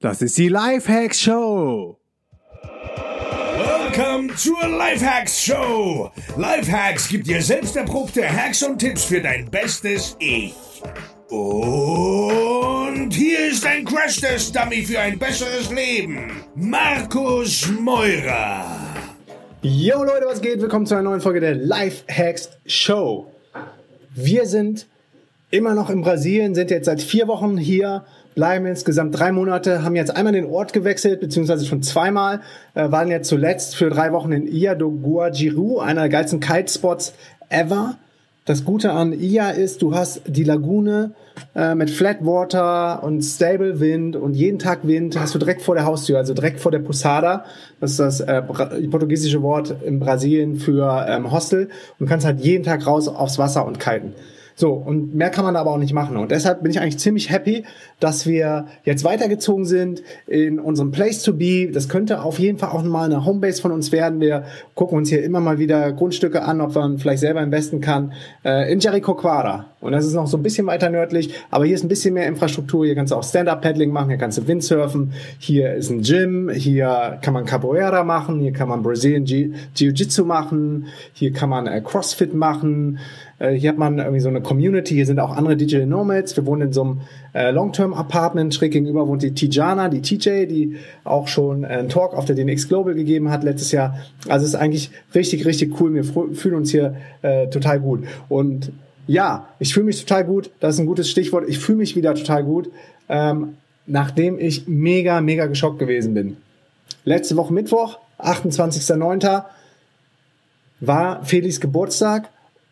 Das ist die Lifehacks Show. Willkommen zur Lifehacks Show. Lifehacks gibt dir selbst erprobte Hacks und Tipps für dein bestes Ich. Und hier ist ein Crash-Test-Dummy für ein besseres Leben. Markus Meurer. Yo Leute, was geht? Willkommen zu einer neuen Folge der Lifehacks Show. Wir sind immer noch in Brasilien, sind jetzt seit vier Wochen hier, bleiben insgesamt drei Monate, haben jetzt einmal den Ort gewechselt, beziehungsweise schon zweimal, äh, waren jetzt zuletzt für drei Wochen in Ia do Guajiru, einer der geilsten Kitespots ever. Das Gute an Ia ist, du hast die Lagune äh, mit Flatwater und Stable Wind und jeden Tag Wind hast du direkt vor der Haustür, also direkt vor der Posada. Das ist das äh, portugiesische Wort in Brasilien für ähm, Hostel. Und kannst halt jeden Tag raus aufs Wasser und kiten. So, und mehr kann man aber auch nicht machen. Und deshalb bin ich eigentlich ziemlich happy, dass wir jetzt weitergezogen sind in unserem Place to Be. Das könnte auf jeden Fall auch mal eine Homebase von uns werden. Wir gucken uns hier immer mal wieder Grundstücke an, ob man vielleicht selber investen kann. Äh, in Jericoacoara. Und das ist noch so ein bisschen weiter nördlich, aber hier ist ein bisschen mehr Infrastruktur. Hier kannst du auch Stand-Up-Paddling machen, hier kannst du Windsurfen. Hier ist ein Gym, hier kann man Capoeira machen, hier kann man Brazilian Jiu-Jitsu machen, hier kann man äh, Crossfit machen. Äh, hier hat man irgendwie so eine Community, hier sind auch andere Digital Nomads. Wir wohnen in so einem äh, Long-Term-Apartment. Schräg gegenüber wohnt die Tijana, die TJ, die auch schon äh, einen Talk auf der DNX Global gegeben hat letztes Jahr. Also es ist eigentlich richtig, richtig cool. Wir fühlen uns hier äh, total gut. Und ja, ich fühle mich total gut. Das ist ein gutes Stichwort. Ich fühle mich wieder total gut, ähm, nachdem ich mega, mega geschockt gewesen bin. Letzte Woche Mittwoch, 28.09., war Felix Geburtstag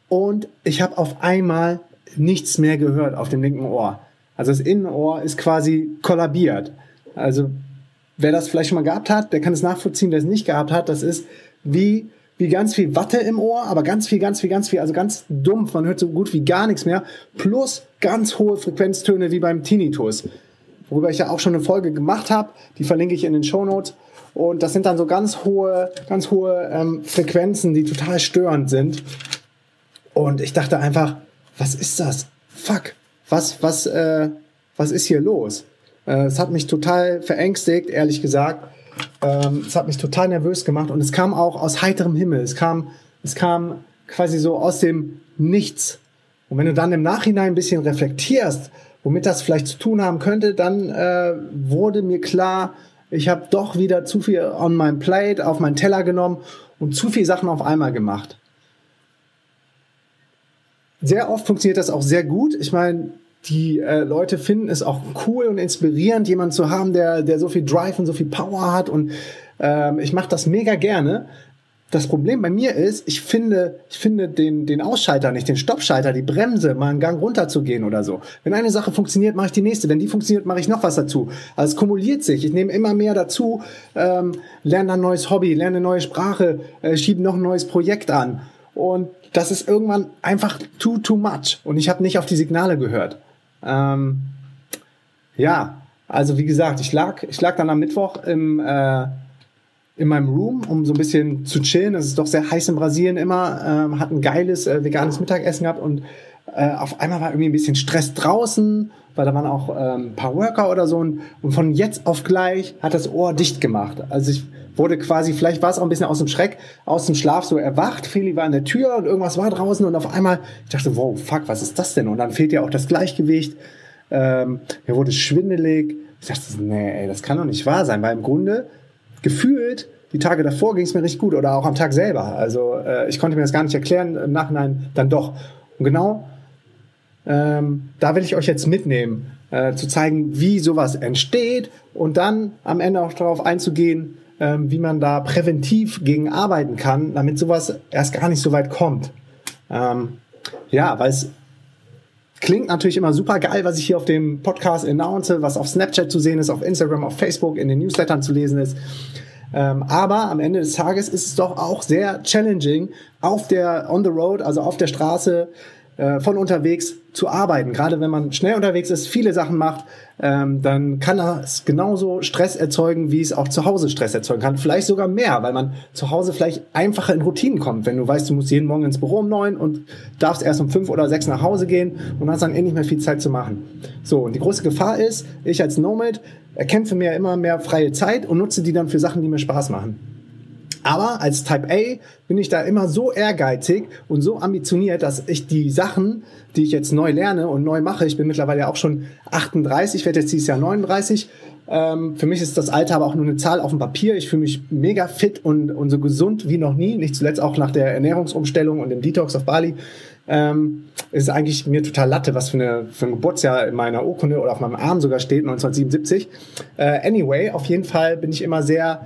und ich habe auf einmal nichts mehr gehört auf dem linken Ohr. Also das Innenohr ist quasi kollabiert. Also wer das vielleicht schon mal gehabt hat, der kann es nachvollziehen. Wer es nicht gehabt hat, das ist wie wie ganz viel Watte im Ohr, aber ganz viel, ganz viel, ganz viel, also ganz dumpf. Man hört so gut wie gar nichts mehr. Plus ganz hohe Frequenztöne wie beim Tinnitus, worüber ich ja auch schon eine Folge gemacht habe. Die verlinke ich in den Show Notes. Und das sind dann so ganz hohe, ganz hohe ähm, Frequenzen, die total störend sind. Und ich dachte einfach, was ist das? Fuck, was, was, äh, was ist hier los? Äh, es hat mich total verängstigt, ehrlich gesagt. Ähm, es hat mich total nervös gemacht und es kam auch aus heiterem Himmel. Es kam, es kam quasi so aus dem Nichts. Und wenn du dann im Nachhinein ein bisschen reflektierst, womit das vielleicht zu tun haben könnte, dann äh, wurde mir klar, ich habe doch wieder zu viel on mein Plate, auf meinen Teller genommen und zu viel Sachen auf einmal gemacht sehr oft funktioniert das auch sehr gut. Ich meine, die äh, Leute finden es auch cool und inspirierend, jemanden zu haben, der, der so viel Drive und so viel Power hat. Und ähm, ich mache das mega gerne. Das Problem bei mir ist, ich finde, ich finde den, den Ausschalter nicht, den Stoppschalter, die Bremse, mal einen Gang runterzugehen oder so. Wenn eine Sache funktioniert, mache ich die nächste. Wenn die funktioniert, mache ich noch was dazu. Also es kumuliert sich. Ich nehme immer mehr dazu, ähm, lerne ein neues Hobby, lerne eine neue Sprache, äh, schiebe noch ein neues Projekt an. Und das ist irgendwann einfach too, too much. Und ich habe nicht auf die Signale gehört. Ähm, ja, also wie gesagt, ich lag, ich lag dann am Mittwoch im, äh, in meinem Room, um so ein bisschen zu chillen. Es ist doch sehr heiß in Brasilien immer. Ähm, hat ein geiles äh, veganes Mittagessen gehabt und äh, auf einmal war irgendwie ein bisschen Stress draußen, weil da waren auch ähm, ein paar Worker oder so. Und, und von jetzt auf gleich hat das Ohr dicht gemacht. Also ich wurde quasi, vielleicht war es auch ein bisschen aus dem Schreck, aus dem Schlaf so erwacht. Feli war in der Tür und irgendwas war draußen und auf einmal, ich dachte, wow, fuck, was ist das denn? Und dann fehlt ja auch das Gleichgewicht. Ähm, mir wurde schwindelig. Ich dachte, nee, ey, das kann doch nicht wahr sein, weil im Grunde gefühlt die Tage davor ging es mir richtig gut oder auch am Tag selber. Also äh, ich konnte mir das gar nicht erklären, im Nachhinein dann doch. Und genau ähm, da will ich euch jetzt mitnehmen, äh, zu zeigen, wie sowas entsteht und dann am Ende auch darauf einzugehen, ähm, wie man da präventiv gegen arbeiten kann, damit sowas erst gar nicht so weit kommt. Ähm, ja, weil es klingt natürlich immer super geil, was ich hier auf dem Podcast announce, was auf Snapchat zu sehen ist, auf Instagram, auf Facebook, in den Newslettern zu lesen ist. Ähm, aber am Ende des Tages ist es doch auch sehr challenging, auf der on the road, also auf der Straße, äh, von unterwegs zu arbeiten. Gerade wenn man schnell unterwegs ist, viele Sachen macht, ähm, dann kann das genauso Stress erzeugen, wie es auch zu Hause Stress erzeugen kann. Vielleicht sogar mehr, weil man zu Hause vielleicht einfacher in Routinen kommt. Wenn du weißt, du musst jeden Morgen ins Büro um neun und darfst erst um fünf oder sechs nach Hause gehen und hast dann eh nicht mehr viel Zeit zu machen. So, und die große Gefahr ist, ich als Nomad erkämpfe mir immer mehr freie Zeit und nutze die dann für Sachen, die mir Spaß machen. Aber als Type A bin ich da immer so ehrgeizig und so ambitioniert, dass ich die Sachen, die ich jetzt neu lerne und neu mache, ich bin mittlerweile auch schon 38, werde jetzt dieses Jahr 39. Ähm, für mich ist das Alter aber auch nur eine Zahl auf dem Papier. Ich fühle mich mega fit und, und so gesund wie noch nie. Nicht zuletzt auch nach der Ernährungsumstellung und dem Detox auf Bali. Ähm, ist eigentlich mir total Latte, was für, eine, für ein Geburtsjahr in meiner Urkunde oder auf meinem Arm sogar steht, 1977. Äh, anyway, auf jeden Fall bin ich immer sehr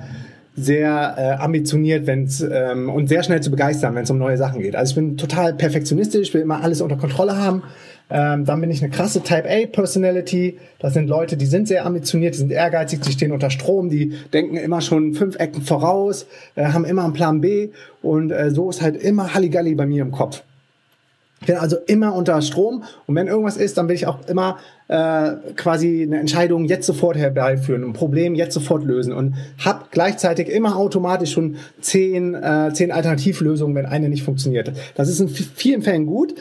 sehr äh, ambitioniert wenn's, ähm, und sehr schnell zu begeistern, wenn es um neue Sachen geht. Also ich bin total perfektionistisch, will immer alles unter Kontrolle haben. Ähm, dann bin ich eine krasse Type A Personality. Das sind Leute, die sind sehr ambitioniert, die sind ehrgeizig, die stehen unter Strom, die denken immer schon fünf Ecken voraus, äh, haben immer einen Plan B und äh, so ist halt immer Halligalli bei mir im Kopf. Ich bin also immer unter Strom und wenn irgendwas ist, dann will ich auch immer äh, quasi eine Entscheidung jetzt sofort herbeiführen, ein Problem jetzt sofort lösen und habe gleichzeitig immer automatisch schon zehn, äh, zehn Alternativlösungen, wenn eine nicht funktioniert. Das ist in vielen Fällen gut,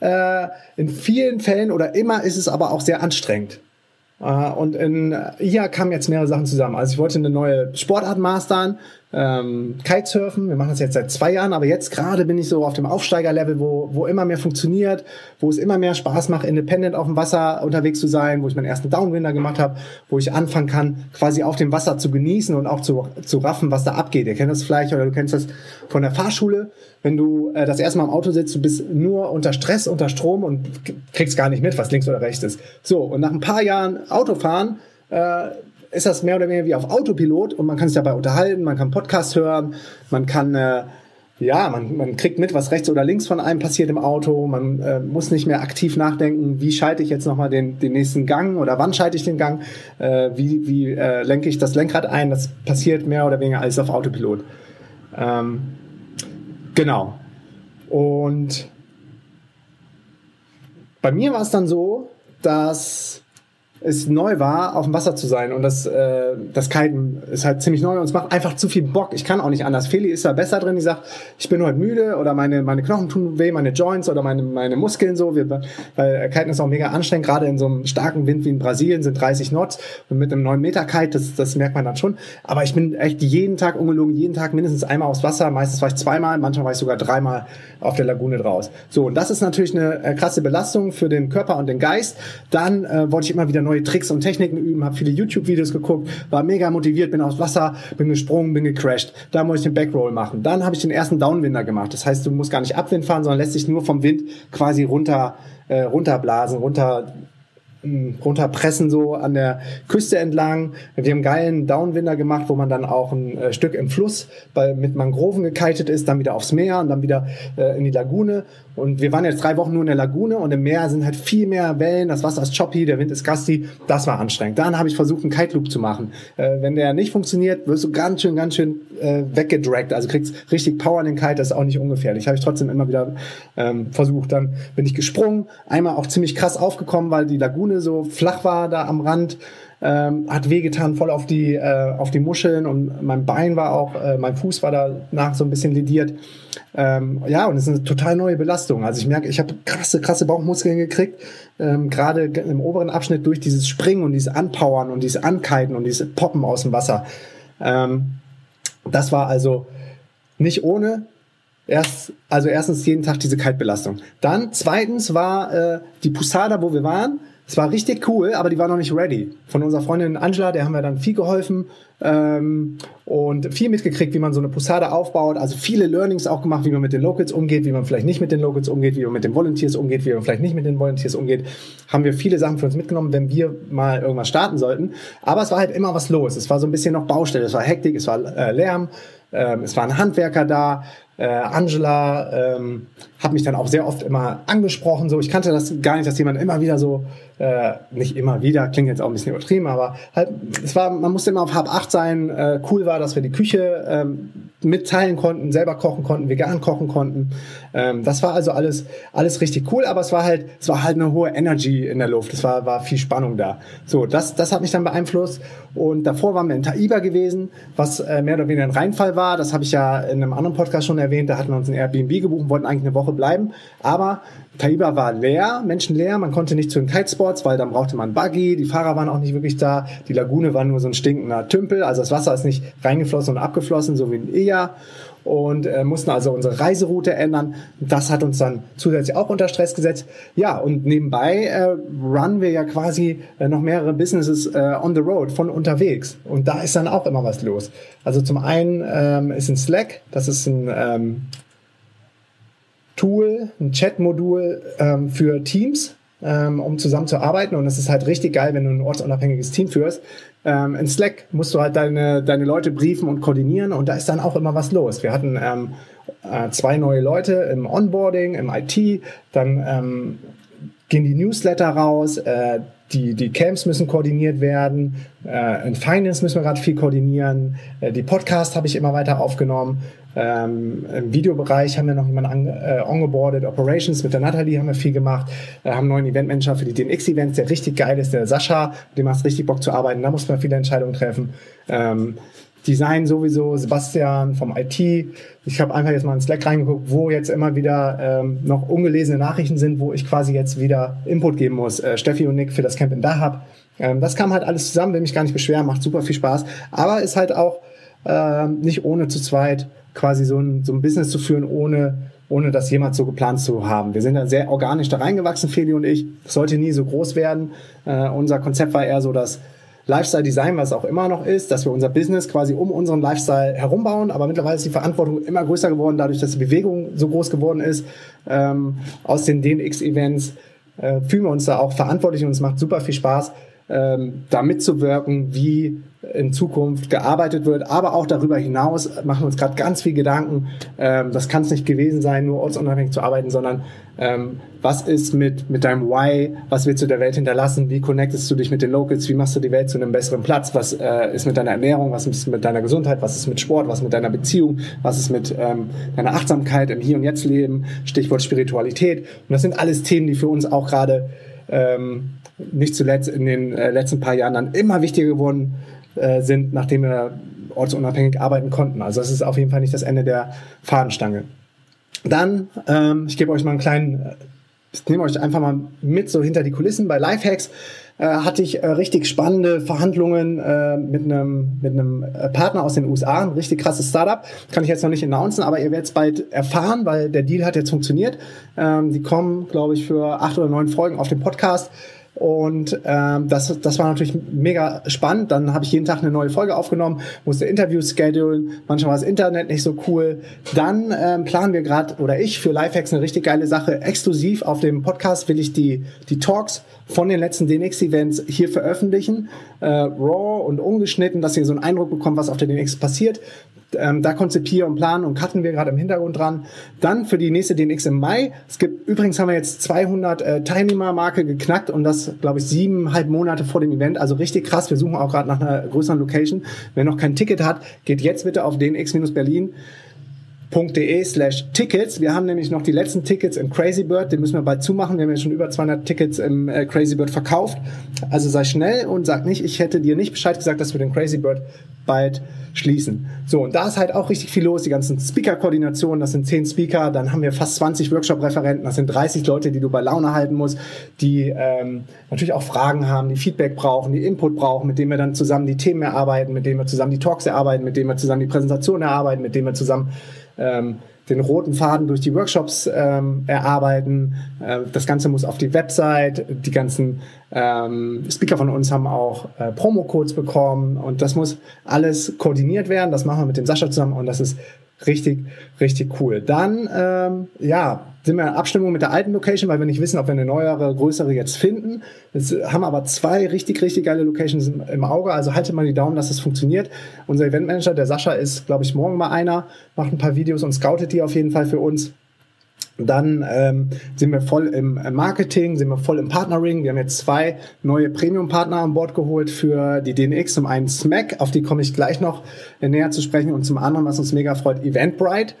äh, in vielen Fällen oder immer ist es aber auch sehr anstrengend. Uh, und in IA kamen jetzt mehrere Sachen zusammen. Also ich wollte eine neue Sportart mastern, ähm, Kitesurfen. Wir machen das jetzt seit zwei Jahren, aber jetzt gerade bin ich so auf dem Aufsteigerlevel, wo, wo immer mehr funktioniert, wo es immer mehr Spaß macht, independent auf dem Wasser unterwegs zu sein, wo ich meinen ersten Downwinder gemacht habe, wo ich anfangen kann, quasi auf dem Wasser zu genießen und auch zu, zu raffen, was da abgeht. Ihr kennt das vielleicht oder du kennst das von der Fahrschule. Wenn du äh, das erste Mal im Auto sitzt, du bist nur unter Stress, unter Strom und kriegst gar nicht mit, was links oder rechts ist. So, und nach ein paar Jahren Autofahren äh, ist das mehr oder weniger wie auf Autopilot und man kann sich dabei unterhalten, man kann Podcast hören, man kann äh, ja, man, man kriegt mit, was rechts oder links von einem passiert im Auto. Man äh, muss nicht mehr aktiv nachdenken, wie schalte ich jetzt nochmal den, den nächsten Gang oder wann schalte ich den Gang, äh, wie, wie äh, lenke ich das Lenkrad ein. Das passiert mehr oder weniger alles auf Autopilot. Ähm, genau. Und bei mir war es dann so, dass es neu war, auf dem Wasser zu sein. Und das, äh, das Kiten ist halt ziemlich neu und es macht einfach zu viel Bock. Ich kann auch nicht anders. Feli ist da besser drin. Die sagt, ich bin heute müde oder meine, meine Knochen tun weh, meine Joints oder meine, meine Muskeln so. Wir, weil Kiten ist auch mega anstrengend. Gerade in so einem starken Wind wie in Brasilien sind 30 Knots und mit einem 9 Meter Kite, das, das merkt man dann schon. Aber ich bin echt jeden Tag ungelogen, jeden Tag mindestens einmal aufs Wasser. Meistens war ich zweimal, manchmal war ich sogar dreimal auf der Lagune draus. So, und das ist natürlich eine äh, krasse Belastung für den Körper und den Geist. Dann äh, wollte ich immer wieder neue Tricks und Techniken üben, habe viele YouTube-Videos geguckt, war mega motiviert, bin aufs Wasser, bin gesprungen, bin gecrashed. Da muss ich den Backroll machen. Dann habe ich den ersten Downwinder gemacht. Das heißt, du musst gar nicht Abwind fahren, sondern lässt sich nur vom Wind quasi runter äh, runterblasen, runter runterpressen so an der Küste entlang. Wir haben geilen Downwinder gemacht, wo man dann auch ein äh, Stück im Fluss bei, mit Mangroven gekitet ist, dann wieder aufs Meer und dann wieder äh, in die Lagune. Und wir waren jetzt drei Wochen nur in der Lagune und im Meer sind halt viel mehr Wellen, das Wasser ist choppy, der Wind ist gusty. Das war anstrengend. Dann habe ich versucht, einen Kite Loop zu machen. Äh, wenn der nicht funktioniert, wirst du ganz schön, ganz schön äh, weggedragt. Also kriegst richtig Power in den Kite, das ist auch nicht ungefährlich. Habe ich trotzdem immer wieder ähm, versucht. Dann bin ich gesprungen, einmal auch ziemlich krass aufgekommen, weil die Lagune so flach war da am Rand ähm, hat wehgetan voll auf die, äh, auf die Muscheln und mein Bein war auch, äh, mein Fuß war danach so ein bisschen lediert. Ähm, ja, und es ist eine total neue Belastung. Also ich merke, ich habe krasse, krasse Bauchmuskeln gekriegt, ähm, gerade im oberen Abschnitt durch dieses Springen und dieses Anpowern und dieses Ankiten und dieses Poppen aus dem Wasser. Ähm, das war also nicht ohne, Erst, also erstens jeden Tag diese Kaltbelastung. Dann zweitens war äh, die Pusada, wo wir waren, es war richtig cool, aber die war noch nicht ready. Von unserer Freundin Angela, der haben wir dann viel geholfen ähm, und viel mitgekriegt, wie man so eine Posada aufbaut. Also viele Learnings auch gemacht, wie man mit den Locals umgeht, wie man vielleicht nicht mit den Locals umgeht, wie man mit den Volunteers umgeht, wie man vielleicht nicht mit den Volunteers umgeht. Haben wir viele Sachen für uns mitgenommen, wenn wir mal irgendwas starten sollten. Aber es war halt immer was los. Es war so ein bisschen noch Baustelle. Es war Hektik, es war äh, Lärm, ähm, es waren Handwerker da. Äh, Angela ähm, hat mich dann auch sehr oft immer angesprochen. So, ich kannte das gar nicht, dass jemand immer wieder so, äh, nicht immer wieder, klingt jetzt auch ein bisschen übertrieben, aber halt, es war, man musste immer auf halb acht sein. Äh, cool war, dass wir die Küche ähm, mitteilen konnten, selber kochen konnten, vegan kochen konnten. Ähm, das war also alles, alles richtig cool, aber es war halt, es war halt eine hohe Energy in der Luft. Es war, war viel Spannung da. So, das, das hat mich dann beeinflusst. Und davor waren wir in Taiba gewesen, was äh, mehr oder weniger ein Reinfall war. Das habe ich ja in einem anderen Podcast schon erwähnt. Da hatten wir uns ein Airbnb gebucht und wollten eigentlich eine Woche bleiben. Aber Taiba war leer, menschenleer, man konnte nicht zu den Kitespots, weil dann brauchte man Buggy, die Fahrer waren auch nicht wirklich da, die Lagune war nur so ein stinkender Tümpel, also das Wasser ist nicht reingeflossen und abgeflossen, so wie in Eja und äh, mussten also unsere Reiseroute ändern. Das hat uns dann zusätzlich auch unter Stress gesetzt. Ja, und nebenbei äh, runnen wir ja quasi äh, noch mehrere Businesses äh, on the road, von unterwegs. Und da ist dann auch immer was los. Also zum einen ähm, ist ein Slack, das ist ein ähm, Tool, ein Chat-Modul ähm, für Teams, ähm, um zusammen zu arbeiten. Und es ist halt richtig geil, wenn du ein ortsunabhängiges Team führst. Ähm, in Slack musst du halt deine, deine Leute briefen und koordinieren und da ist dann auch immer was los. Wir hatten ähm, äh, zwei neue Leute im Onboarding, im IT, dann ähm, gehen die Newsletter raus, äh, die, die Camps müssen koordiniert werden, äh, in Finance müssen wir gerade viel koordinieren, äh, die Podcasts habe ich immer weiter aufgenommen, ähm, Im Videobereich haben wir noch jemanden an, äh, ongeboardet, Operations mit der Natalie haben wir viel gemacht, äh, haben einen neuen Eventmanager für die DNX-Events, der richtig geil ist, der Sascha, dem macht richtig Bock zu arbeiten, da muss man viele Entscheidungen treffen. Ähm, Design sowieso, Sebastian vom IT. Ich habe einfach jetzt mal in Slack reingeguckt, wo jetzt immer wieder ähm, noch ungelesene Nachrichten sind, wo ich quasi jetzt wieder Input geben muss. Äh, Steffi und Nick für das Camp in Dahab. Ähm, das kam halt alles zusammen, will mich gar nicht beschweren, macht super viel Spaß. Aber ist halt auch äh, nicht ohne zu zweit quasi so ein, so ein Business zu führen, ohne, ohne das jemals so geplant zu haben. Wir sind da sehr organisch da reingewachsen, Feli und ich. Das sollte nie so groß werden. Äh, unser Konzept war eher so, dass Lifestyle Design, was auch immer noch ist, dass wir unser Business quasi um unseren Lifestyle herumbauen. Aber mittlerweile ist die Verantwortung immer größer geworden, dadurch, dass die Bewegung so groß geworden ist. Ähm, aus den DNX-Events äh, fühlen wir uns da auch verantwortlich und es macht super viel Spaß, ähm, da mitzuwirken, wie in Zukunft gearbeitet wird. Aber auch darüber hinaus machen wir uns gerade ganz viel Gedanken. Ähm, das kann es nicht gewesen sein, nur ortsunabhängig zu arbeiten, sondern ähm, was ist mit, mit deinem Why? Was willst du der Welt hinterlassen? Wie connectest du dich mit den Locals? Wie machst du die Welt zu einem besseren Platz? Was äh, ist mit deiner Ernährung? Was ist mit deiner Gesundheit? Was ist mit Sport? Was ist mit deiner Beziehung? Was ist mit ähm, deiner Achtsamkeit im Hier und Jetzt Leben? Stichwort Spiritualität. Und das sind alles Themen, die für uns auch gerade ähm, nicht zuletzt in den äh, letzten paar Jahren dann immer wichtiger geworden äh, sind, nachdem wir ortsunabhängig arbeiten konnten. Also das ist auf jeden Fall nicht das Ende der Fahnenstange. Dann, ähm, ich gebe euch mal einen kleinen, äh, ich nehme euch einfach mal mit so hinter die Kulissen bei Lifehacks. Äh, hatte ich äh, richtig spannende Verhandlungen äh, mit einem mit einem äh, Partner aus den USA, ein richtig krasses Startup. Kann ich jetzt noch nicht announcen, aber ihr werdet es bald erfahren, weil der Deal hat jetzt funktioniert. Ähm, die kommen, glaube ich, für acht oder neun Folgen auf den Podcast. Und ähm, das, das war natürlich mega spannend. Dann habe ich jeden Tag eine neue Folge aufgenommen, musste Interviews schedulen. Manchmal war das Internet nicht so cool. Dann ähm, planen wir gerade, oder ich für Lifehacks eine richtig geile Sache. Exklusiv auf dem Podcast will ich die, die Talks von den letzten DNX-Events hier veröffentlichen. Äh, raw und ungeschnitten, dass ihr so einen Eindruck bekommt, was auf der DNX passiert. Ähm, da konzipieren und planen und cutten wir gerade im Hintergrund dran. Dann für die nächste DNX im Mai. Es gibt übrigens haben wir jetzt 200 äh, Teilnehmermarke geknackt und das glaube ich siebeneinhalb Monate vor dem Event. Also richtig krass. Wir suchen auch gerade nach einer größeren Location. Wer noch kein Ticket hat, geht jetzt bitte auf dnx-berlin slash Tickets. Wir haben nämlich noch die letzten Tickets im Crazy Bird. Den müssen wir bald zumachen. Wir haben ja schon über 200 Tickets im äh, Crazy Bird verkauft. Also sei schnell und sag nicht, ich hätte dir nicht Bescheid gesagt, dass wir den Crazy Bird bald schließen. So, und da ist halt auch richtig viel los. Die ganzen Speaker-Koordinationen, das sind 10 Speaker. Dann haben wir fast 20 Workshop-Referenten. Das sind 30 Leute, die du bei Laune halten musst, die ähm, natürlich auch Fragen haben, die Feedback brauchen, die Input brauchen, mit denen wir dann zusammen die Themen erarbeiten, mit denen wir zusammen die Talks erarbeiten, mit denen wir zusammen die Präsentation erarbeiten, mit denen wir zusammen ähm, den roten Faden durch die Workshops ähm, erarbeiten. Äh, das Ganze muss auf die Website. Die ganzen ähm, Speaker von uns haben auch äh, Promo-Codes bekommen und das muss alles koordiniert werden. Das machen wir mit dem Sascha zusammen und das ist richtig, richtig cool. Dann, ähm, ja, sind wir in Abstimmung mit der alten Location, weil wir nicht wissen, ob wir eine neuere, größere jetzt finden. Jetzt haben aber zwei richtig, richtig geile Locations im, Auge. Also haltet mal die Daumen, dass das funktioniert. Unser Eventmanager, der Sascha, ist, glaube ich, morgen mal einer, macht ein paar Videos und scoutet die auf jeden Fall für uns. Dann ähm, sind wir voll im Marketing, sind wir voll im Partnering. Wir haben jetzt zwei neue Premium-Partner an Bord geholt für die DNX. Zum einen Smack, auf die komme ich gleich noch näher zu sprechen. Und zum anderen, was uns mega freut, Eventbrite.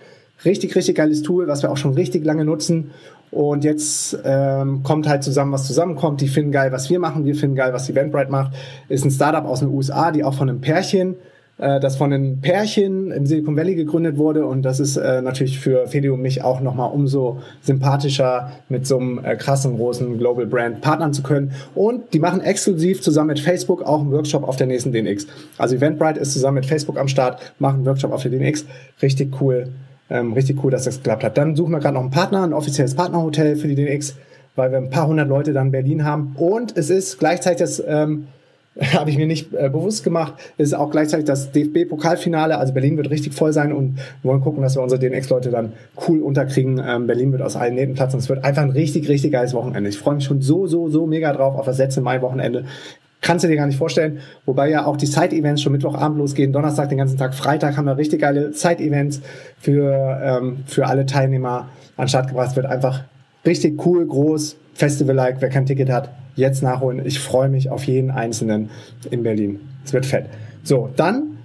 Richtig, richtig geiles Tool, was wir auch schon richtig lange nutzen. Und jetzt ähm, kommt halt zusammen, was zusammenkommt. Die finden geil, was wir machen. Wir finden geil, was Eventbrite macht. Ist ein Startup aus den USA, die auch von einem Pärchen äh, das von einem Pärchen im Silicon Valley gegründet wurde und das ist äh, natürlich für Feli und mich auch nochmal umso sympathischer, mit so einem äh, krassen, großen Global Brand partnern zu können. Und die machen exklusiv zusammen mit Facebook auch einen Workshop auf der nächsten DNX. Also Eventbrite ist zusammen mit Facebook am Start, machen einen Workshop auf der DNX. Richtig cool. Ähm, richtig cool, dass das geklappt hat. Dann suchen wir gerade noch einen Partner, ein offizielles Partnerhotel für die DNX, weil wir ein paar hundert Leute dann in Berlin haben. Und es ist gleichzeitig das ähm, habe ich mir nicht äh, bewusst gemacht. Ist auch gleichzeitig das DFB-Pokalfinale. Also Berlin wird richtig voll sein und wir wollen gucken, dass wir unsere DNX-Leute dann cool unterkriegen. Ähm, Berlin wird aus allen Nähten platzen. Es wird einfach ein richtig, richtig geiles Wochenende. Ich freue mich schon so, so, so mega drauf auf das letzte Mai-Wochenende. Kannst du dir gar nicht vorstellen. Wobei ja auch die Side-Events schon Mittwochabend losgehen, Donnerstag den ganzen Tag, Freitag haben wir richtig geile Side-Events für, ähm, für alle Teilnehmer an Start gebracht. Wird einfach richtig cool, groß, Festival-like. Wer kein Ticket hat, jetzt nachholen. Ich freue mich auf jeden Einzelnen in Berlin. Es wird fett. So, dann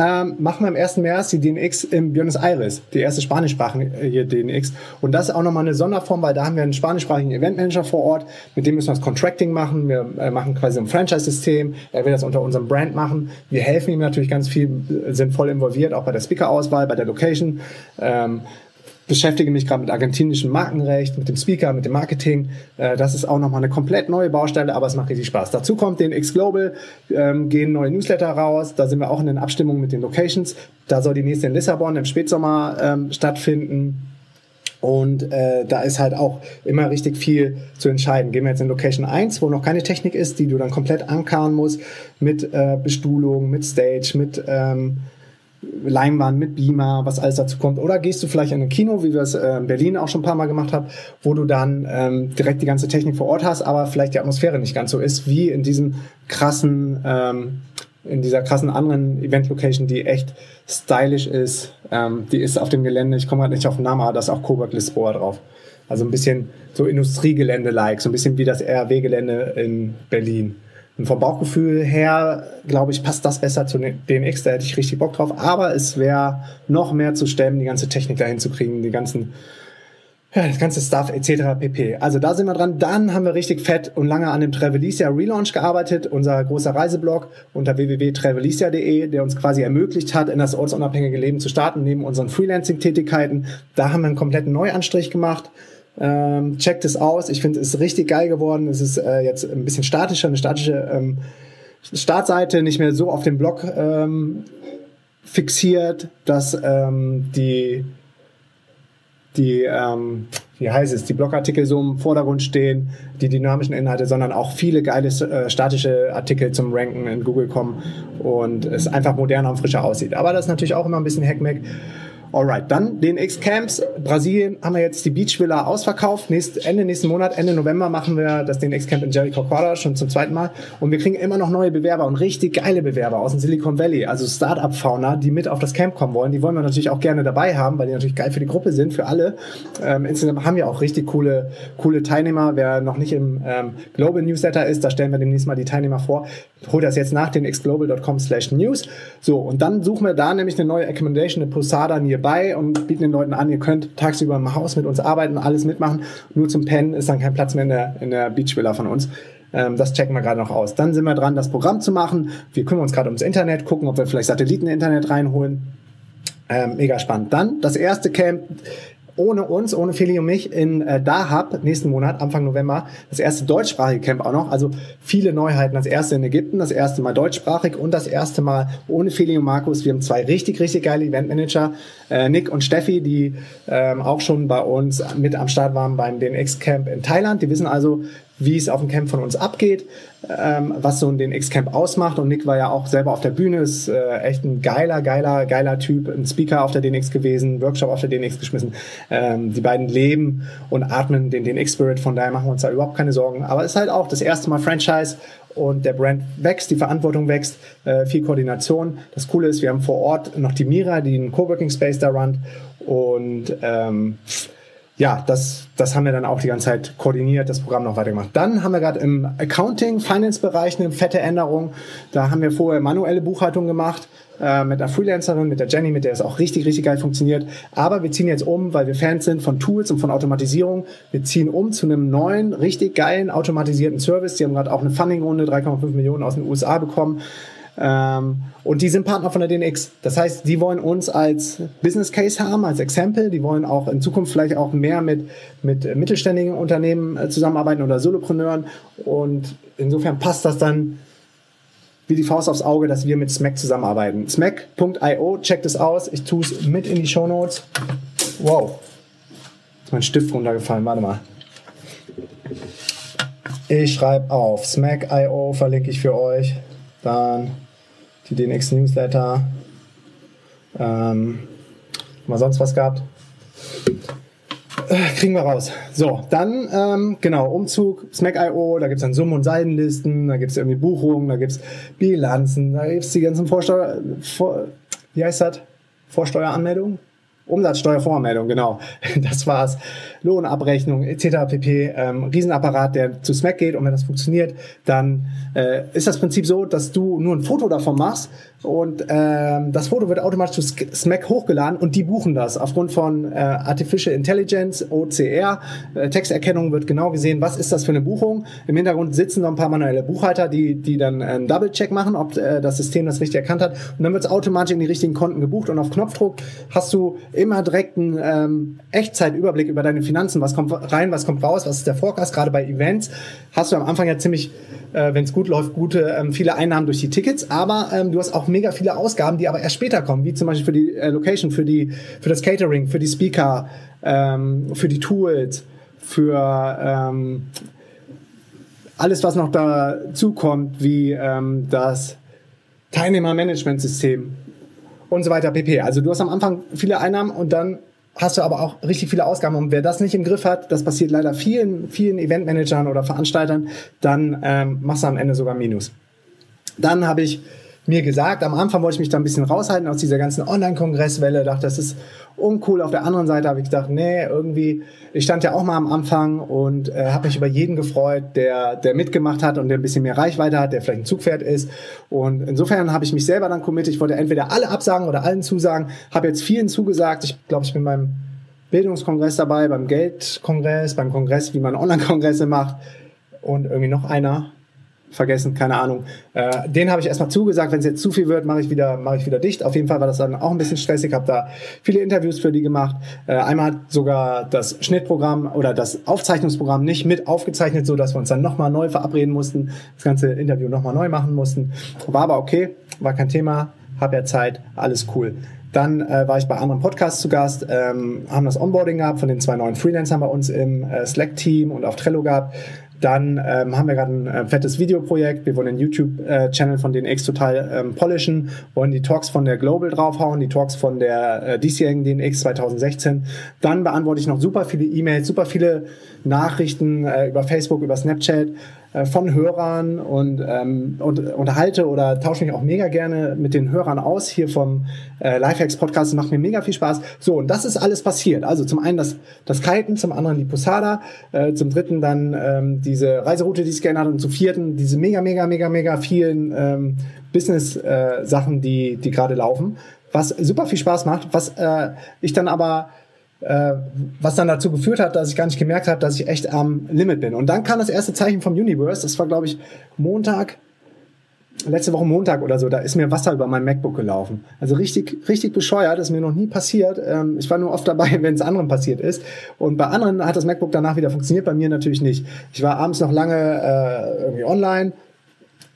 ähm, machen wir am 1. März die DNX im Buenos Aires, die erste spanischsprachige DNX. Und das ist auch nochmal eine Sonderform, weil da haben wir einen spanischsprachigen Eventmanager vor Ort, mit dem müssen wir das Contracting machen. Wir äh, machen quasi ein Franchise-System. Er will das unter unserem Brand machen. Wir helfen ihm natürlich ganz viel, sind voll involviert, auch bei der Speaker-Auswahl, bei der Location. Ähm, beschäftige mich gerade mit argentinischem Markenrecht, mit dem Speaker, mit dem Marketing. Äh, das ist auch nochmal eine komplett neue Baustelle, aber es macht richtig Spaß. Dazu kommt den X Global, ähm, gehen neue Newsletter raus. Da sind wir auch in den Abstimmungen mit den Locations. Da soll die nächste in Lissabon im Spätsommer ähm, stattfinden. Und äh, da ist halt auch immer richtig viel zu entscheiden. Gehen wir jetzt in Location 1, wo noch keine Technik ist, die du dann komplett ankarren musst, mit äh, Bestuhlung, mit Stage, mit ähm, Leinwand mit Beamer, was alles dazu kommt. Oder gehst du vielleicht in ein Kino, wie wir es äh, in Berlin auch schon ein paar Mal gemacht haben, wo du dann ähm, direkt die ganze Technik vor Ort hast, aber vielleicht die Atmosphäre nicht ganz so ist, wie in diesem krassen, ähm, in dieser krassen anderen Event-Location, die echt stylisch ist. Ähm, die ist auf dem Gelände, ich komme gerade nicht auf den Namen, aber da ist auch Coburg Lisboa drauf. Also ein bisschen so Industriegelände-like, so ein bisschen wie das RW-Gelände in Berlin. Und vom Bauchgefühl her, glaube ich, passt das besser zu DNX, da hätte ich richtig Bock drauf. Aber es wäre noch mehr zu stemmen, die ganze Technik dahin zu kriegen, die ganzen, ja, das ganze Stuff etc. pp. Also da sind wir dran. Dann haben wir richtig fett und lange an dem Travelicia Relaunch gearbeitet, unser großer Reiseblog unter www.travelicia.de, der uns quasi ermöglicht hat, in das ortsunabhängige Leben zu starten, neben unseren Freelancing-Tätigkeiten. Da haben wir einen kompletten Neuanstrich gemacht ähm, checkt es aus. Ich finde, es ist richtig geil geworden. Es ist äh, jetzt ein bisschen statischer, eine statische ähm, Startseite, nicht mehr so auf dem Blog ähm, fixiert, dass ähm, die die, ähm, wie heißt es, die Blogartikel so im Vordergrund stehen, die dynamischen Inhalte, sondern auch viele geile äh, statische Artikel zum Ranken in Google kommen und es einfach moderner und frischer aussieht. Aber das ist natürlich auch immer ein bisschen Hackmack. Alright, dann den X-Camps. Brasilien haben wir jetzt die Beach Villa ausverkauft. Nächst, Ende nächsten Monat, Ende November machen wir das den X-Camp in Jericho Quadra schon zum zweiten Mal. Und wir kriegen immer noch neue Bewerber und richtig geile Bewerber aus dem Silicon Valley. Also Startup-Fauna, die mit auf das Camp kommen wollen. Die wollen wir natürlich auch gerne dabei haben, weil die natürlich geil für die Gruppe sind, für alle. Ähm, insgesamt haben wir auch richtig coole, coole Teilnehmer. Wer noch nicht im ähm, Global Newsletter ist, da stellen wir demnächst mal die Teilnehmer vor. Hol das jetzt nach den xglobal.com slash news. So, und dann suchen wir da nämlich eine neue Accommodation, eine Posada near bei und bieten den Leuten an, ihr könnt tagsüber im Haus mit uns arbeiten, alles mitmachen. Nur zum Pennen ist dann kein Platz mehr in der, in der Beachvilla von uns. Ähm, das checken wir gerade noch aus. Dann sind wir dran, das Programm zu machen. Wir kümmern uns gerade ums Internet, gucken, ob wir vielleicht Satelliten-Internet reinholen. Ähm, mega spannend. Dann das erste Camp ohne uns, ohne Feli und mich in äh, Dahab nächsten Monat, Anfang November, das erste deutschsprachige Camp auch noch. Also viele Neuheiten. Das erste in Ägypten, das erste Mal deutschsprachig und das erste Mal ohne Feli und Markus. Wir haben zwei richtig, richtig geile Eventmanager, äh, Nick und Steffi, die ähm, auch schon bei uns mit am Start waren beim DNX-Camp in Thailand. Die wissen also, wie es auf dem Camp von uns abgeht, ähm, was so den X-Camp ausmacht. Und Nick war ja auch selber auf der Bühne, ist äh, echt ein geiler, geiler, geiler Typ, ein Speaker auf der DNX gewesen, Workshop auf der DNX geschmissen. Ähm, die beiden leben und atmen den DNX-Spirit, von daher machen wir uns da überhaupt keine Sorgen. Aber ist halt auch das erste Mal Franchise und der Brand wächst, die Verantwortung wächst, äh, viel Koordination. Das Coole ist, wir haben vor Ort noch die Mira, die einen Coworking Space da runnt und ähm, ja, das, das haben wir dann auch die ganze Zeit koordiniert, das Programm noch weitergemacht. Dann haben wir gerade im Accounting, Finance-Bereich eine fette Änderung. Da haben wir vorher manuelle Buchhaltung gemacht äh, mit einer Freelancerin, mit der Jenny, mit der es auch richtig, richtig geil funktioniert. Aber wir ziehen jetzt um, weil wir Fans sind von Tools und von Automatisierung. Wir ziehen um zu einem neuen, richtig geilen automatisierten Service. Die haben gerade auch eine Funding-Runde, 3,5 Millionen aus den USA bekommen Ähm, und die sind Partner von der DNX. Das heißt, die wollen uns als Business Case haben, als Exempel. Die wollen auch in Zukunft vielleicht auch mehr mit, mit mittelständigen Unternehmen äh, zusammenarbeiten oder Solopreneuren. Und insofern passt das dann wie die Faust aufs Auge, dass wir mit Smack zusammenarbeiten. Smack.io, checkt es aus. Ich tue es mit in die Show Notes. Wow. Ist mein Stift runtergefallen. Warte mal. Ich schreibe auf Smack.io, verlinke ich für euch. Dann die DNX Newsletter. Ähm, mal sonst was gehabt. Äh, kriegen wir raus. So, dann, ähm, genau, Umzug, Smack.io, da gibt es dann Summen- und Saldenlisten, da gibt es irgendwie Buchungen, da gibt es Bilanzen, da gibt es die ganzen Vorsteuer, vor, wie heißt das? Vorsteueranmeldungen? Umsatzsteuervormeldung, genau. Das war's. Lohnabrechnung etc. pp. Ähm, Riesenapparat, der zu Smack geht und wenn das funktioniert, dann äh, ist das Prinzip so, dass du nur ein Foto davon machst und ähm, das Foto wird automatisch zu Smack hochgeladen und die buchen das aufgrund von äh, Artificial Intelligence, OCR, äh, Texterkennung wird genau gesehen, was ist das für eine Buchung. Im Hintergrund sitzen noch ein paar manuelle Buchhalter, die, die dann einen Double-Check machen, ob äh, das System das richtig erkannt hat und dann wird es automatisch in die richtigen Konten gebucht und auf Knopfdruck hast du immer direkt einen ähm, Echtzeitüberblick über deine Finanzen, was kommt rein, was kommt raus, was ist der Forecast, gerade bei Events hast du am Anfang ja ziemlich, äh, wenn es gut läuft, gute, ähm, viele Einnahmen durch die Tickets, aber ähm, du hast auch mega viele Ausgaben, die aber erst später kommen, wie zum Beispiel für die äh, Location, für die, für das Catering, für die Speaker, ähm, für die Tools, für ähm, alles, was noch dazu kommt, wie ähm, das Teilnehmermanagementsystem und so weiter pp. Also du hast am Anfang viele Einnahmen und dann hast du aber auch richtig viele Ausgaben. Und wer das nicht im Griff hat, das passiert leider vielen, vielen Eventmanagern oder Veranstaltern, dann ähm, machst du am Ende sogar Minus. Dann habe ich mir gesagt, am Anfang wollte ich mich da ein bisschen raushalten aus dieser ganzen Online-Kongresswelle, dachte, das ist uncool. Auf der anderen Seite habe ich gedacht, nee, irgendwie, ich stand ja auch mal am Anfang und äh, habe mich über jeden gefreut, der, der mitgemacht hat und der ein bisschen mehr Reichweite hat, der vielleicht ein Zugpferd ist. Und insofern habe ich mich selber dann committed. Ich wollte entweder alle absagen oder allen zusagen. Habe jetzt vielen zugesagt. Ich glaube, ich bin beim Bildungskongress dabei, beim Geldkongress, beim Kongress, wie man Online-Kongresse macht und irgendwie noch einer vergessen, keine Ahnung. Äh, den habe ich erstmal zugesagt, wenn es jetzt zu viel wird, mache ich wieder, mache ich wieder dicht. Auf jeden Fall war das dann auch ein bisschen stressig, habe da viele Interviews für die gemacht. Äh, einmal hat sogar das Schnittprogramm oder das Aufzeichnungsprogramm nicht mit aufgezeichnet, so dass wir uns dann nochmal neu verabreden mussten, das ganze Interview nochmal neu machen mussten. War aber okay, war kein Thema, habe ja Zeit, alles cool. Dann äh, war ich bei anderen Podcasts zu Gast, ähm, haben das Onboarding gehabt von den zwei neuen Freelancern bei uns im äh, Slack-Team und auf Trello gehabt. Dann ähm, haben wir gerade ein äh, fettes Videoprojekt. Wir wollen den YouTube-Channel von DNX total ähm, polischen, wollen die Talks von der Global draufhauen, die Talks von der äh, diesjährigen DNX 2016. Dann beantworte ich noch super viele E-Mails, super viele Nachrichten äh, über Facebook, über Snapchat äh, von Hörern und, ähm, und unterhalte oder tausche mich auch mega gerne mit den Hörern aus hier vom äh, Lifehacks Podcast. Macht mir mega viel Spaß. So, und das ist alles passiert. Also zum einen das, das Kiten, zum anderen die Posada, äh, zum dritten dann ähm, diese Reiseroute, die ich geändert hat und zum vierten diese mega, mega, mega, mega vielen ähm, Business-Sachen, äh, die, die gerade laufen. Was super viel Spaß macht, was äh, ich dann aber äh, was dann dazu geführt hat, dass ich gar nicht gemerkt habe, dass ich echt am Limit bin. Und dann kam das erste Zeichen vom Universe. Das war, glaube ich, Montag, letzte Woche Montag oder so. Da ist mir Wasser über mein MacBook gelaufen. Also richtig, richtig bescheuert. Ist mir noch nie passiert. Ähm, ich war nur oft dabei, wenn es anderen passiert ist. Und bei anderen hat das MacBook danach wieder funktioniert. Bei mir natürlich nicht. Ich war abends noch lange äh, irgendwie online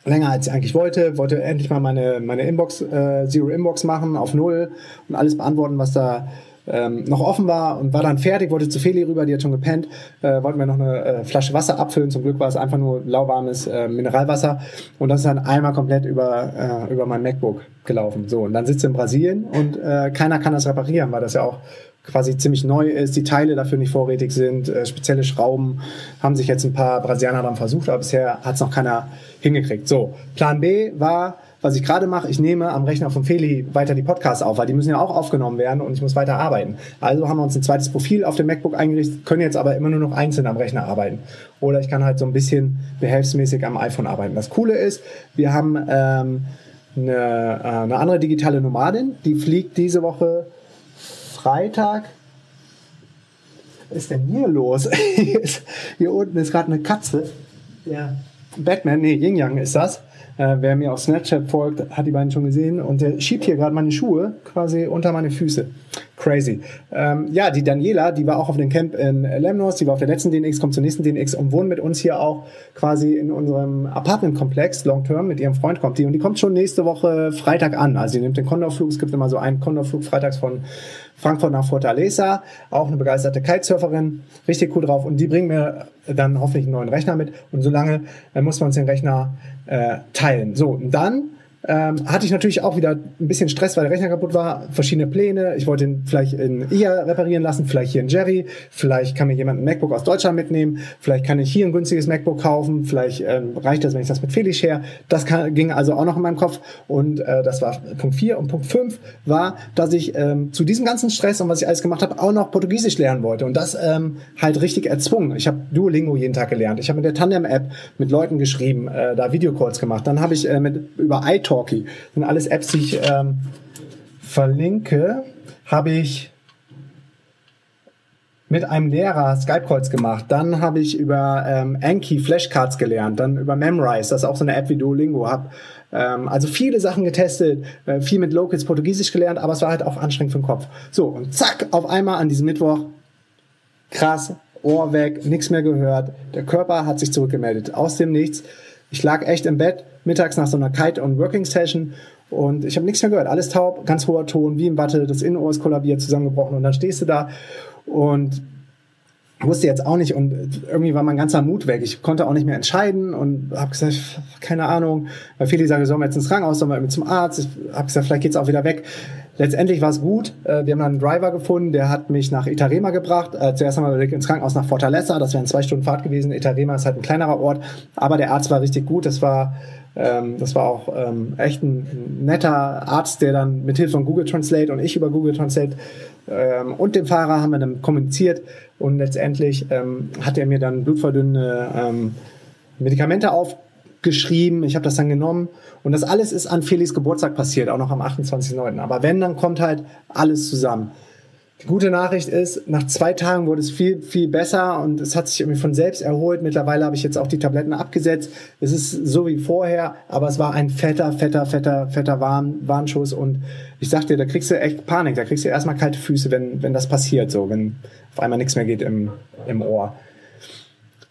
länger als ich eigentlich wollte, wollte endlich mal meine, meine Inbox, äh, Zero Inbox machen auf Null und alles beantworten, was da ähm, noch offen war und war dann fertig, wollte zu Feli rüber, die hat schon gepennt, äh, wollten wir noch eine äh, Flasche Wasser abfüllen. Zum Glück war es einfach nur lauwarmes äh, Mineralwasser und das ist dann einmal komplett über, äh, über mein MacBook gelaufen. So, und dann sitzt in Brasilien und äh, keiner kann das reparieren, weil das ja auch quasi ziemlich neu ist, die Teile dafür nicht vorrätig sind, äh, spezielle Schrauben, haben sich jetzt ein paar Brasilianer dann versucht, aber bisher hat es noch keiner hingekriegt. So, Plan B war, was ich gerade mache, ich nehme am Rechner von Feli weiter die Podcasts auf, weil die müssen ja auch aufgenommen werden und ich muss weiter arbeiten. Also haben wir uns ein zweites Profil auf dem MacBook eingerichtet, können jetzt aber immer nur noch einzeln am Rechner arbeiten. Oder ich kann halt so ein bisschen behelfsmäßig am iPhone arbeiten. Das Coole ist, wir haben ähm, eine, äh, eine andere digitale Nomadin, die fliegt diese Woche Freitag. Was ist denn hier los? hier unten ist gerade eine Katze. Ja. Batman, nee, Yin Yang ist das. Äh, wer mir auf Snapchat folgt, hat die beiden schon gesehen und der schiebt hier gerade meine Schuhe quasi unter meine Füße. Crazy. Ähm, ja, die Daniela, die war auch auf dem Camp in Lemnos, die war auf der letzten DNX, kommt zur nächsten DNX und wohnt mit uns hier auch quasi in unserem Apartmentkomplex Long Term. Mit ihrem Freund kommt die und die kommt schon nächste Woche Freitag an. Also sie nimmt den Condorflug. Es gibt immer so einen Condorflug freitags von Frankfurt nach Fortaleza, auch eine begeisterte Kitesurferin, richtig cool drauf und die bringen mir dann hoffentlich einen neuen Rechner mit und solange äh, muss man uns den Rechner äh, teilen. So, und dann ähm, hatte ich natürlich auch wieder ein bisschen Stress, weil der Rechner kaputt war, verschiedene Pläne. Ich wollte ihn vielleicht in IA reparieren lassen, vielleicht hier in Jerry, vielleicht kann mir jemand ein MacBook aus Deutschland mitnehmen, vielleicht kann ich hier ein günstiges MacBook kaufen, vielleicht ähm, reicht das, wenn ich das mit Felix her. Das kann, ging also auch noch in meinem Kopf und äh, das war Punkt 4 und Punkt 5 war, dass ich ähm, zu diesem ganzen Stress und was ich alles gemacht habe, auch noch Portugiesisch lernen wollte und das ähm, halt richtig erzwungen. Ich habe Duolingo jeden Tag gelernt. Ich habe mit der Tandem-App mit Leuten geschrieben, äh, da Videocalls gemacht. Dann habe ich äh, mit über iTalk Talkie. Das sind alles Apps, die ich ähm, verlinke. Habe ich mit einem Lehrer Skype-Calls gemacht. Dann habe ich über ähm, Anki Flashcards gelernt. Dann über Memrise, das ist auch so eine App wie Duolingo. Hab ähm, also viele Sachen getestet, äh, viel mit Locals Portugiesisch gelernt, aber es war halt auch anstrengend für den Kopf. So, und zack, auf einmal an diesem Mittwoch, krass, Ohr weg, nichts mehr gehört. Der Körper hat sich zurückgemeldet. Aus dem Nichts. Ich lag echt im Bett, mittags nach so einer Kite- und Working-Session und ich habe nichts mehr gehört. Alles taub, ganz hoher Ton, wie im Watte, das Innenohr ist kollabiert, zusammengebrochen und dann stehst du da und wusste jetzt auch nicht und irgendwie war mein ganzer Mut weg. Ich konnte auch nicht mehr entscheiden und habe gesagt, keine Ahnung, weil viele sagen, sollen wir jetzt ins Krankenhaus, sollen wir zum Arzt. Ich habe gesagt, vielleicht geht's auch wieder weg. Letztendlich war es gut. Äh, wir haben dann einen Driver gefunden, der hat mich nach Itarema gebracht. Äh, zuerst einmal ins Krankenhaus nach Fortaleza, das wäre ein zwei Stunden Fahrt gewesen. Itarema ist halt ein kleinerer Ort, aber der Arzt war richtig gut. Das war ähm, das war auch ähm, echt ein netter Arzt, der dann mit Hilfe von Google Translate und ich über Google Translate ähm, und dem Fahrer haben wir dann kommuniziert und letztendlich ähm, hat er mir dann blutverdünnende ähm, Medikamente aufgeschrieben. Ich habe das dann genommen und das alles ist an Felix Geburtstag passiert, auch noch am 28.09. Aber wenn, dann kommt halt alles zusammen. Die gute Nachricht ist, nach zwei Tagen wurde es viel, viel besser und es hat sich irgendwie von selbst erholt. Mittlerweile habe ich jetzt auch die Tabletten abgesetzt. Es ist so wie vorher, aber es war ein fetter, fetter, fetter, fetter Warn, Warnschuss und ich sag dir, da kriegst du echt Panik, da kriegst du erstmal kalte Füße, wenn, wenn das passiert, so, wenn auf einmal nichts mehr geht im, im Ohr.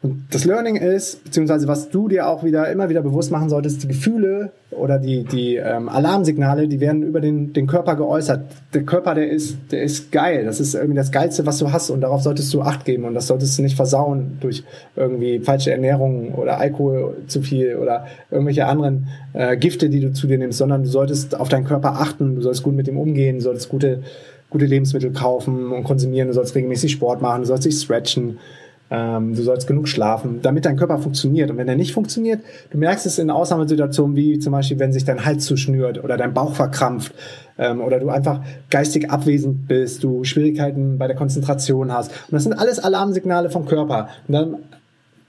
Und das Learning ist, beziehungsweise was du dir auch wieder immer wieder bewusst machen solltest, die Gefühle oder die, die ähm, Alarmsignale, die werden über den, den Körper geäußert. Der Körper, der ist, der ist geil. Das ist irgendwie das Geilste, was du hast. Und darauf solltest du Acht geben. Und das solltest du nicht versauen durch irgendwie falsche Ernährung oder Alkohol zu viel oder irgendwelche anderen äh, Gifte, die du zu dir nimmst, sondern du solltest auf deinen Körper achten, du solltest gut mit ihm umgehen, du solltest gute, gute Lebensmittel kaufen und konsumieren, du sollst regelmäßig Sport machen, du sollst dich stretchen, ähm, du sollst genug schlafen, damit dein Körper funktioniert. Und wenn er nicht funktioniert, du merkst es in Ausnahmesituationen, wie zum Beispiel, wenn sich dein Hals zuschnürt oder dein Bauch verkrampft ähm, oder du einfach geistig abwesend bist, du Schwierigkeiten bei der Konzentration hast. Und das sind alles Alarmsignale vom Körper. Und dann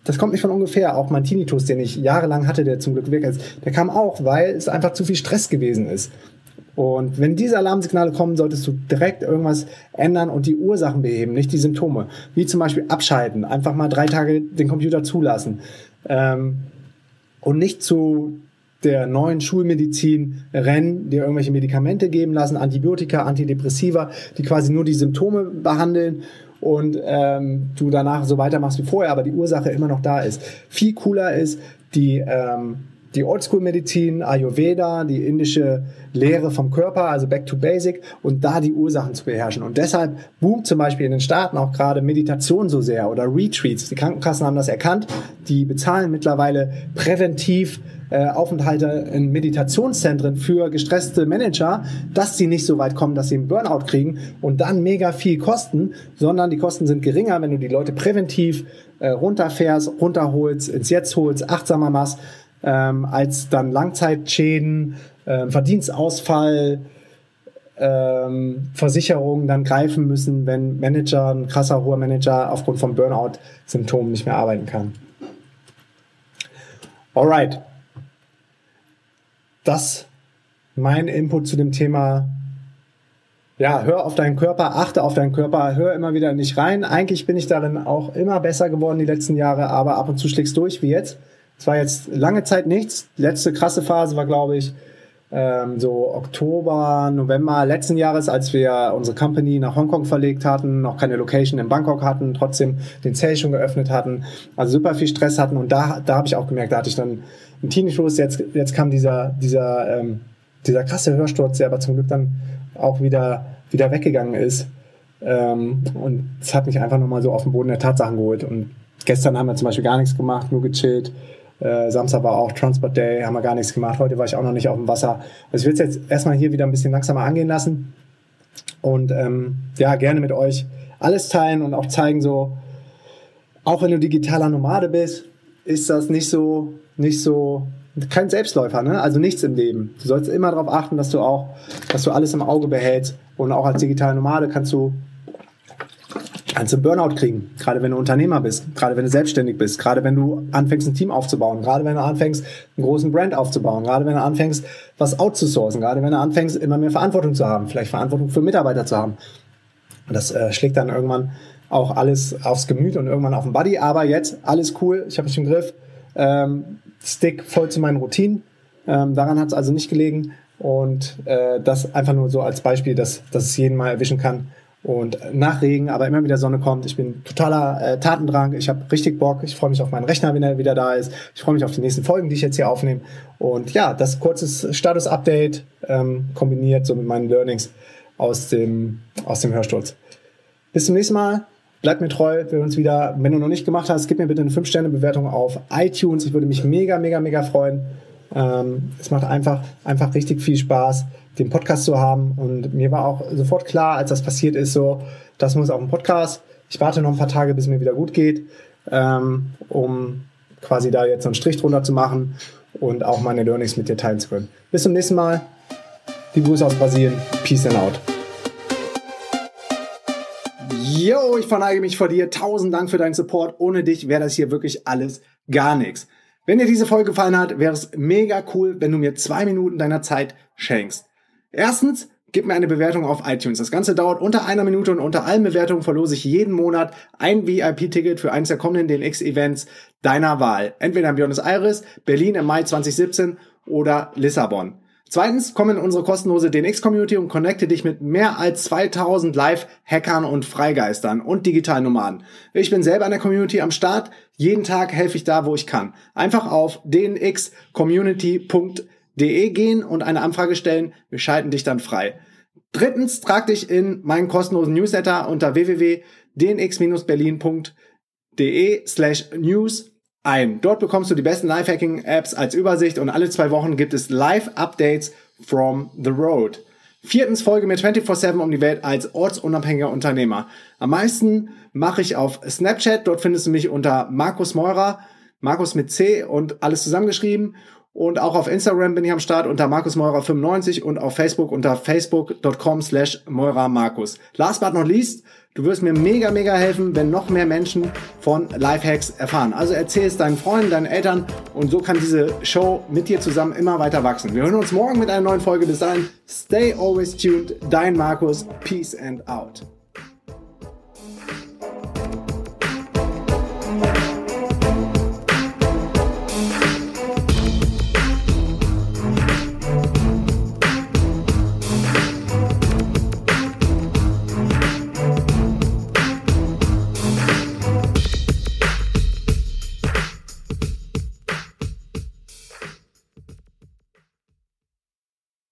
das kommt nicht von ungefähr. Auch mein Tinnitus, den ich jahrelang hatte, der zum Glück weg ist, der kam auch, weil es einfach zu viel Stress gewesen ist. Und wenn diese Alarmsignale kommen, solltest du direkt irgendwas ändern und die Ursachen beheben, nicht die Symptome. Wie zum Beispiel abschalten, einfach mal drei Tage den Computer zulassen ähm, und nicht zu der neuen Schulmedizin rennen, dir irgendwelche Medikamente geben lassen, Antibiotika, Antidepressiva, die quasi nur die Symptome behandeln und ähm, du danach so weitermachst wie vorher, aber die Ursache immer noch da ist. Viel cooler ist die ähm, die Oldschool-Medizin, Ayurveda, die indische Lehre vom Körper, also Back to Basic und da die Ursachen zu beherrschen. Und deshalb boomt zum Beispiel in den Staaten auch gerade Meditation so sehr oder Retreats. Die Krankenkassen haben das erkannt. Die bezahlen mittlerweile präventiv äh, Aufenthalte in Meditationszentren für gestresste Manager, dass sie nicht so weit kommen, dass sie einen Burnout kriegen und dann mega viel kosten, sondern die Kosten sind geringer, wenn du die Leute präventiv äh, runterfährst, runterholst, ins Jetzt holst, achtsamer machst ähm, als dann Langzeitschäden, äh, Verdienstausfall, ähm, Versicherungen dann greifen müssen, wenn Manager, ein krasser hoher Manager aufgrund von Burnout-Symptomen nicht mehr arbeiten kann. Alright. Das mein Input zu dem Thema. Ja, hör auf deinen Körper, achte auf deinen Körper, hör immer wieder nicht rein. Eigentlich bin ich darin auch immer besser geworden die letzten Jahre, aber ab und zu schlägst durch wie jetzt Es war jetzt lange Zeit nichts. Letzte krasse Phase war, glaube ich, ähm, so Oktober, November letzten Jahres, als wir unsere Company nach Hongkong verlegt hatten, noch keine Location in Bangkok hatten, trotzdem den Sale schon geöffnet hatten, also super viel Stress hatten und da, da habe ich auch gemerkt, da hatte ich dann einen Tinnitus, jetzt, jetzt kam dieser, dieser, ähm, dieser krasse Hörsturz, der aber zum Glück dann auch wieder, wieder weggegangen ist. Ähm, und es hat mich einfach nochmal so auf den Boden der Tatsachen geholt. Und gestern haben wir zum Beispiel gar nichts gemacht, nur gechillt. Äh, Samstag war auch Transport Day, haben wir gar nichts gemacht. Heute war ich auch noch nicht auf dem Wasser. Also ich will es jetzt erstmal hier wieder ein bisschen langsamer angehen lassen. Und ähm, ja, gerne mit euch alles teilen und auch zeigen, so, auch wenn du digitaler Nomade bist, ist das nicht so, nicht so, kein Selbstläufer, ne? Also nichts im Leben. Du sollst immer darauf achten, dass du auch, dass du alles im Auge behältst. Und auch als digitaler Nomade kannst du kannst du Burnout kriegen, gerade wenn du Unternehmer bist, gerade wenn du selbstständig bist, gerade wenn du anfängst, ein Team aufzubauen, gerade wenn du anfängst, einen großen Brand aufzubauen, gerade wenn du anfängst, was outzusourcen, gerade wenn du anfängst, immer mehr Verantwortung zu haben, vielleicht Verantwortung für Mitarbeiter zu haben. Und das äh, schlägt dann irgendwann auch alles aufs Gemüt und irgendwann auf den Body. Aber jetzt alles cool, ich habe mich im Griff, ähm, Stick voll zu meinen Routinen. Ähm, daran hat es also nicht gelegen. Und äh, das einfach nur so als Beispiel, dass, dass es jeden mal erwischen kann und nach Regen, aber immer wieder Sonne kommt. Ich bin totaler äh, Tatendrang. Ich habe richtig Bock. Ich freue mich auf meinen Rechner, wenn er wieder da ist. Ich freue mich auf die nächsten Folgen, die ich jetzt hier aufnehme. Und ja, das kurzes Status-Update ähm, kombiniert so mit meinen Learnings aus dem, aus dem Hörsturz. Bis zum nächsten Mal. Bleibt mir treu. Wir uns wieder, wenn du noch nicht gemacht hast, gib mir bitte eine 5-Sterne-Bewertung auf iTunes. Ich würde mich mega, mega, mega freuen. Ähm, es macht einfach, einfach richtig viel Spaß den Podcast zu haben. Und mir war auch sofort klar, als das passiert ist, so, das muss auf dem Podcast. Ich warte noch ein paar Tage, bis mir wieder gut geht, ähm, um quasi da jetzt einen Strich drunter zu machen und auch meine Learnings mit dir teilen zu können. Bis zum nächsten Mal. Die Grüße aus Brasilien. Peace and out. Yo, ich verneige mich vor dir. Tausend Dank für deinen Support. Ohne dich wäre das hier wirklich alles gar nichts. Wenn dir diese Folge gefallen hat, wäre es mega cool, wenn du mir zwei Minuten deiner Zeit schenkst. Erstens, gib mir eine Bewertung auf iTunes. Das Ganze dauert unter einer Minute und unter allen Bewertungen verlose ich jeden Monat ein VIP-Ticket für eines der kommenden DNX-Events deiner Wahl. Entweder in Buenos Aires, Berlin im Mai 2017 oder Lissabon. Zweitens, komm in unsere kostenlose DNX-Community und connecte dich mit mehr als 2000 Live-Hackern und Freigeistern und Digitalnomaden. Ich bin selber in der Community am Start. Jeden Tag helfe ich da, wo ich kann. Einfach auf dnxcommunity.de de gehen und eine Anfrage stellen. Wir schalten dich dann frei. Drittens, trag dich in meinen kostenlosen Newsletter unter www.dnx-berlin.de slash news ein. Dort bekommst du die besten Lifehacking-Apps als Übersicht und alle zwei Wochen gibt es Live-Updates from the road. Viertens folge mir 24-7 um die Welt als ortsunabhängiger Unternehmer. Am meisten mache ich auf Snapchat. Dort findest du mich unter Markus Meurer, Markus mit C und alles zusammengeschrieben. Und auch auf Instagram bin ich am Start unter markusmeurer95 und auf Facebook unter facebook.com slash meurermarkus. Last but not least, du wirst mir mega, mega helfen, wenn noch mehr Menschen von Lifehacks erfahren. Also erzähl es deinen Freunden, deinen Eltern und so kann diese Show mit dir zusammen immer weiter wachsen. Wir hören uns morgen mit einer neuen Folge. Bis dahin, stay always tuned. Dein Markus. Peace and out.